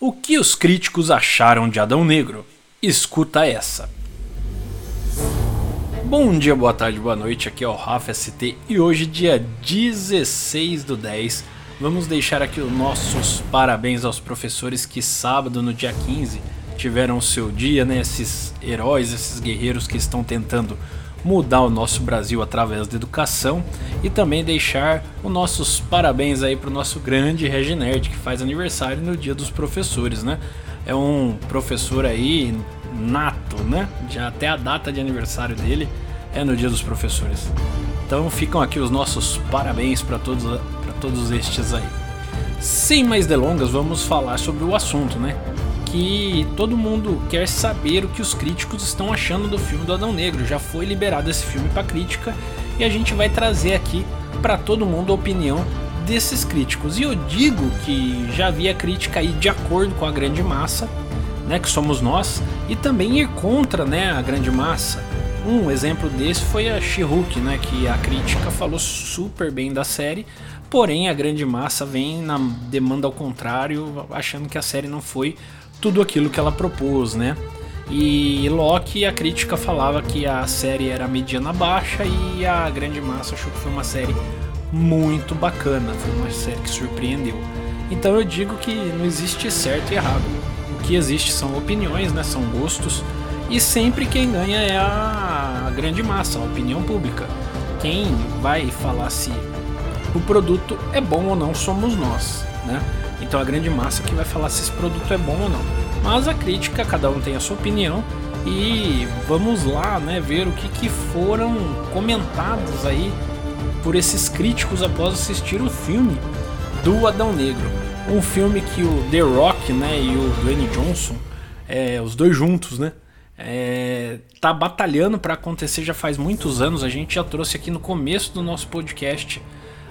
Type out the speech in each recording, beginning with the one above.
O que os críticos acharam de Adão Negro? Escuta essa. Bom dia, boa tarde, boa noite, aqui é o Rafa ST e hoje, dia 16 do 10, vamos deixar aqui os nossos parabéns aos professores que sábado, no dia 15, tiveram o seu dia, né? Esses heróis, esses guerreiros que estão tentando mudar o nosso Brasil através da educação e também deixar os nossos parabéns aí para o nosso grande Reginerd que faz aniversário no Dia dos Professores, né? É um professor aí nato, né? Já até a data de aniversário dele é no Dia dos Professores. Então ficam aqui os nossos parabéns para todos, para todos estes aí. Sem mais delongas, vamos falar sobre o assunto, né? Que todo mundo quer saber o que os críticos estão achando do filme do Adão Negro. Já foi liberado esse filme para crítica e a gente vai trazer aqui para todo mundo a opinião desses críticos. E eu digo que já havia crítica aí de acordo com a grande massa, né, que somos nós, e também ir contra, né, a grande massa. Um exemplo desse foi a She-Hulk, né, que a crítica falou super bem da série, porém a grande massa vem na demanda ao contrário, achando que a série não foi tudo aquilo que ela propôs, né? E Loki, a crítica falava que a série era mediana baixa e a grande massa achou que foi uma série muito bacana, foi uma série que surpreendeu. Então eu digo que não existe certo e errado. O que existe são opiniões, né? São gostos e sempre quem ganha é a grande massa, a opinião pública. Quem vai falar se o produto é bom ou não somos nós, né? Então a grande massa que vai falar se esse produto é bom ou não. Mas a crítica, cada um tem a sua opinião e vamos lá, né, ver o que, que foram comentados aí por esses críticos após assistir o filme do Adão Negro. Um filme que o The Rock, né, e o Dwayne Johnson, é, os dois juntos, né, é, tá batalhando para acontecer já faz muitos anos. A gente já trouxe aqui no começo do nosso podcast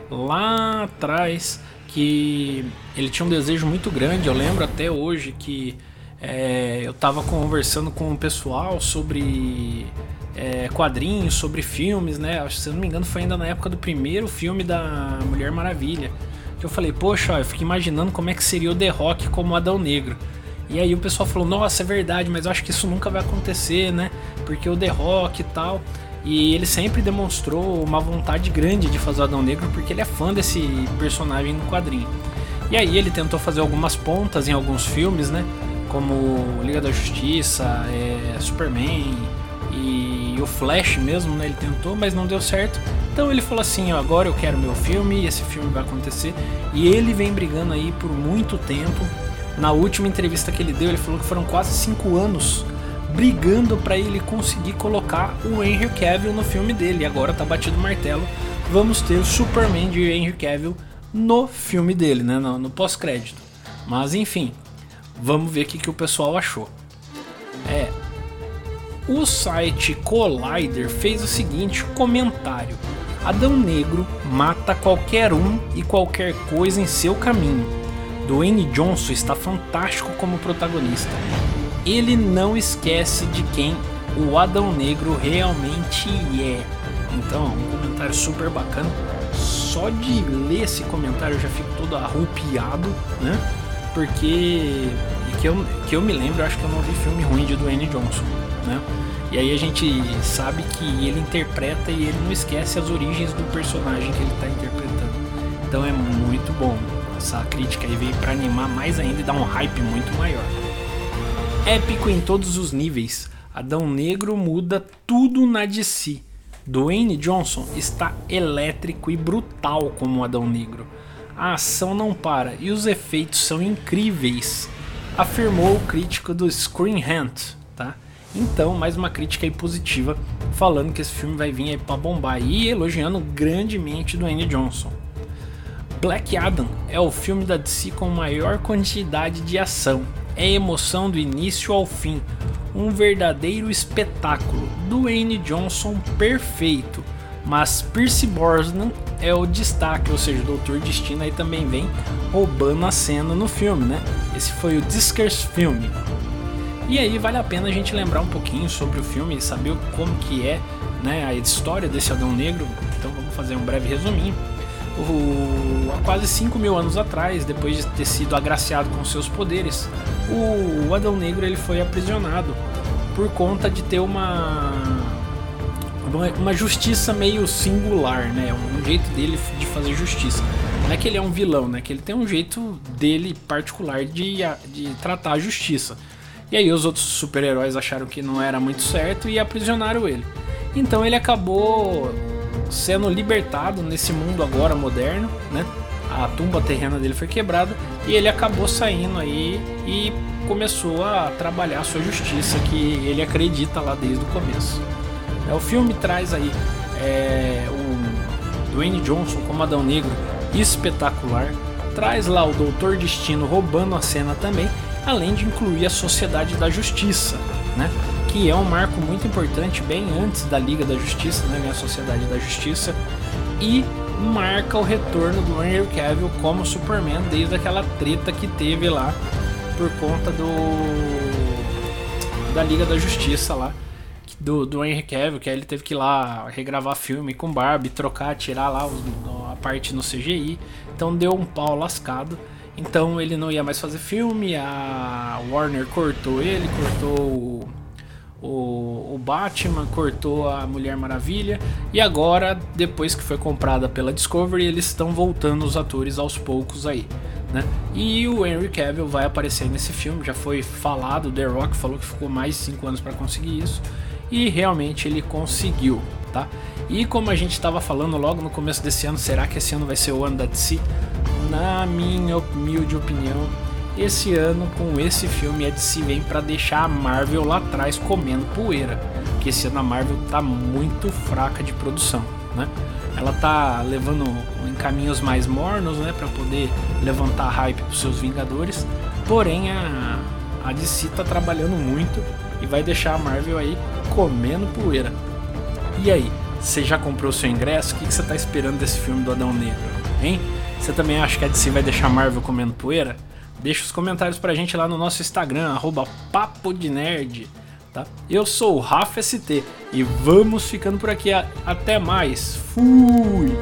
lá atrás que ele tinha um desejo muito grande. Eu lembro até hoje que é, eu estava conversando com o pessoal sobre é, quadrinhos, sobre filmes, né? Se eu não me engano, foi ainda na época do primeiro filme da Mulher Maravilha. Que eu falei, poxa, eu fico imaginando como é que seria o The Rock como Adão Negro. E aí o pessoal falou, nossa, é verdade, mas eu acho que isso nunca vai acontecer, né? Porque o The Rock e tal. E ele sempre demonstrou uma vontade grande de fazer o Adão Negro porque ele é fã desse personagem no quadrinho. E aí ele tentou fazer algumas pontas em alguns filmes, né? Como Liga da Justiça, é, Superman e o Flash mesmo, né? Ele tentou, mas não deu certo. Então ele falou assim: agora eu quero meu filme, esse filme vai acontecer. E ele vem brigando aí por muito tempo. Na última entrevista que ele deu, ele falou que foram quase cinco anos brigando para ele conseguir colocar o Henry Cavill no filme dele. Agora tá batido o martelo, vamos ter o Superman de Henry Cavill no filme dele, né, no, no pós-crédito. Mas enfim, vamos ver o que, que o pessoal achou. É, o site Collider fez o seguinte comentário: Adão Negro mata qualquer um e qualquer coisa em seu caminho. Dwayne Johnson está fantástico como protagonista ele não esquece de quem o Adão Negro realmente é. Então, um comentário super bacana. Só de ler esse comentário eu já fico todo arrupiado, né? Porque que eu, que eu me lembro, acho que eu não vi filme ruim de Dwayne Johnson, né? E aí a gente sabe que ele interpreta e ele não esquece as origens do personagem que ele está interpretando. Então é muito bom. Essa crítica aí veio para animar mais ainda e dar um hype muito maior épico em todos os níveis. Adão Negro muda tudo na DC. Dwayne Johnson está elétrico e brutal como Adão Negro. A ação não para e os efeitos são incríveis, afirmou o crítico do Screen Hunt, tá? Então, mais uma crítica aí positiva, falando que esse filme vai vir aí para bombar e elogiando grandemente Dwayne Johnson. Black Adam é o filme da DC com maior quantidade de ação é emoção do início ao fim, um verdadeiro espetáculo. Dwayne Johnson perfeito, mas Percy Brosnan é o destaque, ou seja, o Doutor Destino aí também vem roubando a cena no filme, né? Esse foi o Discers filme. E aí vale a pena a gente lembrar um pouquinho sobre o filme saber como que é né, a história desse Adão Negro. Então vamos fazer um breve resuminho. O, há quase 5 mil anos atrás, depois de ter sido agraciado com seus poderes, o, Adão Negro ele foi aprisionado por conta de ter uma uma justiça meio singular, né? Um jeito dele de fazer justiça. Não é que ele é um vilão, né? Que ele tem um jeito dele particular de, de tratar a justiça. E aí os outros super-heróis acharam que não era muito certo e aprisionaram ele. Então ele acabou sendo libertado nesse mundo agora moderno, né? A tumba terrena dele foi quebrada e ele acabou saindo aí e começou a trabalhar a sua justiça que ele acredita lá desde o começo. É, o filme traz aí é, o Dwayne Johnson como Adão Negro espetacular, traz lá o Doutor Destino roubando a cena também, além de incluir a Sociedade da Justiça, né? Que é um marco muito importante bem antes da Liga da Justiça, né, a Sociedade da Justiça, e marca o retorno do Henry Cavill como Superman desde aquela treta que teve lá por conta do da Liga da Justiça lá do, do Henry Cavill, que aí ele teve que ir lá regravar filme com Barbie, trocar, tirar lá a parte no CGI. Então deu um pau lascado. Então ele não ia mais fazer filme, a Warner cortou ele, cortou o, o, Batman, cortou a Mulher Maravilha e agora, depois que foi comprada pela Discovery, eles estão voltando os atores aos poucos aí. Né? E o Henry Cavill vai aparecer nesse filme, já foi falado, The Rock falou que ficou mais de 5 anos para conseguir isso e realmente ele conseguiu, tá? E como a gente estava falando logo no começo desse ano, será que esse ano vai ser o ano da DC? Na minha humilde opinião, esse ano com esse filme a DC vem para deixar a Marvel lá atrás comendo poeira, porque esse ano a Marvel tá muito fraca de produção, né? Ela tá levando em caminhos mais mornos, né, para poder levantar hype para seus Vingadores. Porém a a DC tá trabalhando muito e vai deixar a Marvel aí comendo poeira. E aí, você já comprou seu ingresso? O que você está esperando desse filme do Adão Negro? Hein? Você também acha que a DC vai deixar a Marvel comendo poeira? Deixa os comentários pra gente lá no nosso Instagram, arroba Papo de Nerd. Tá? Eu sou o Rafa ST e vamos ficando por aqui. Até mais. Fui!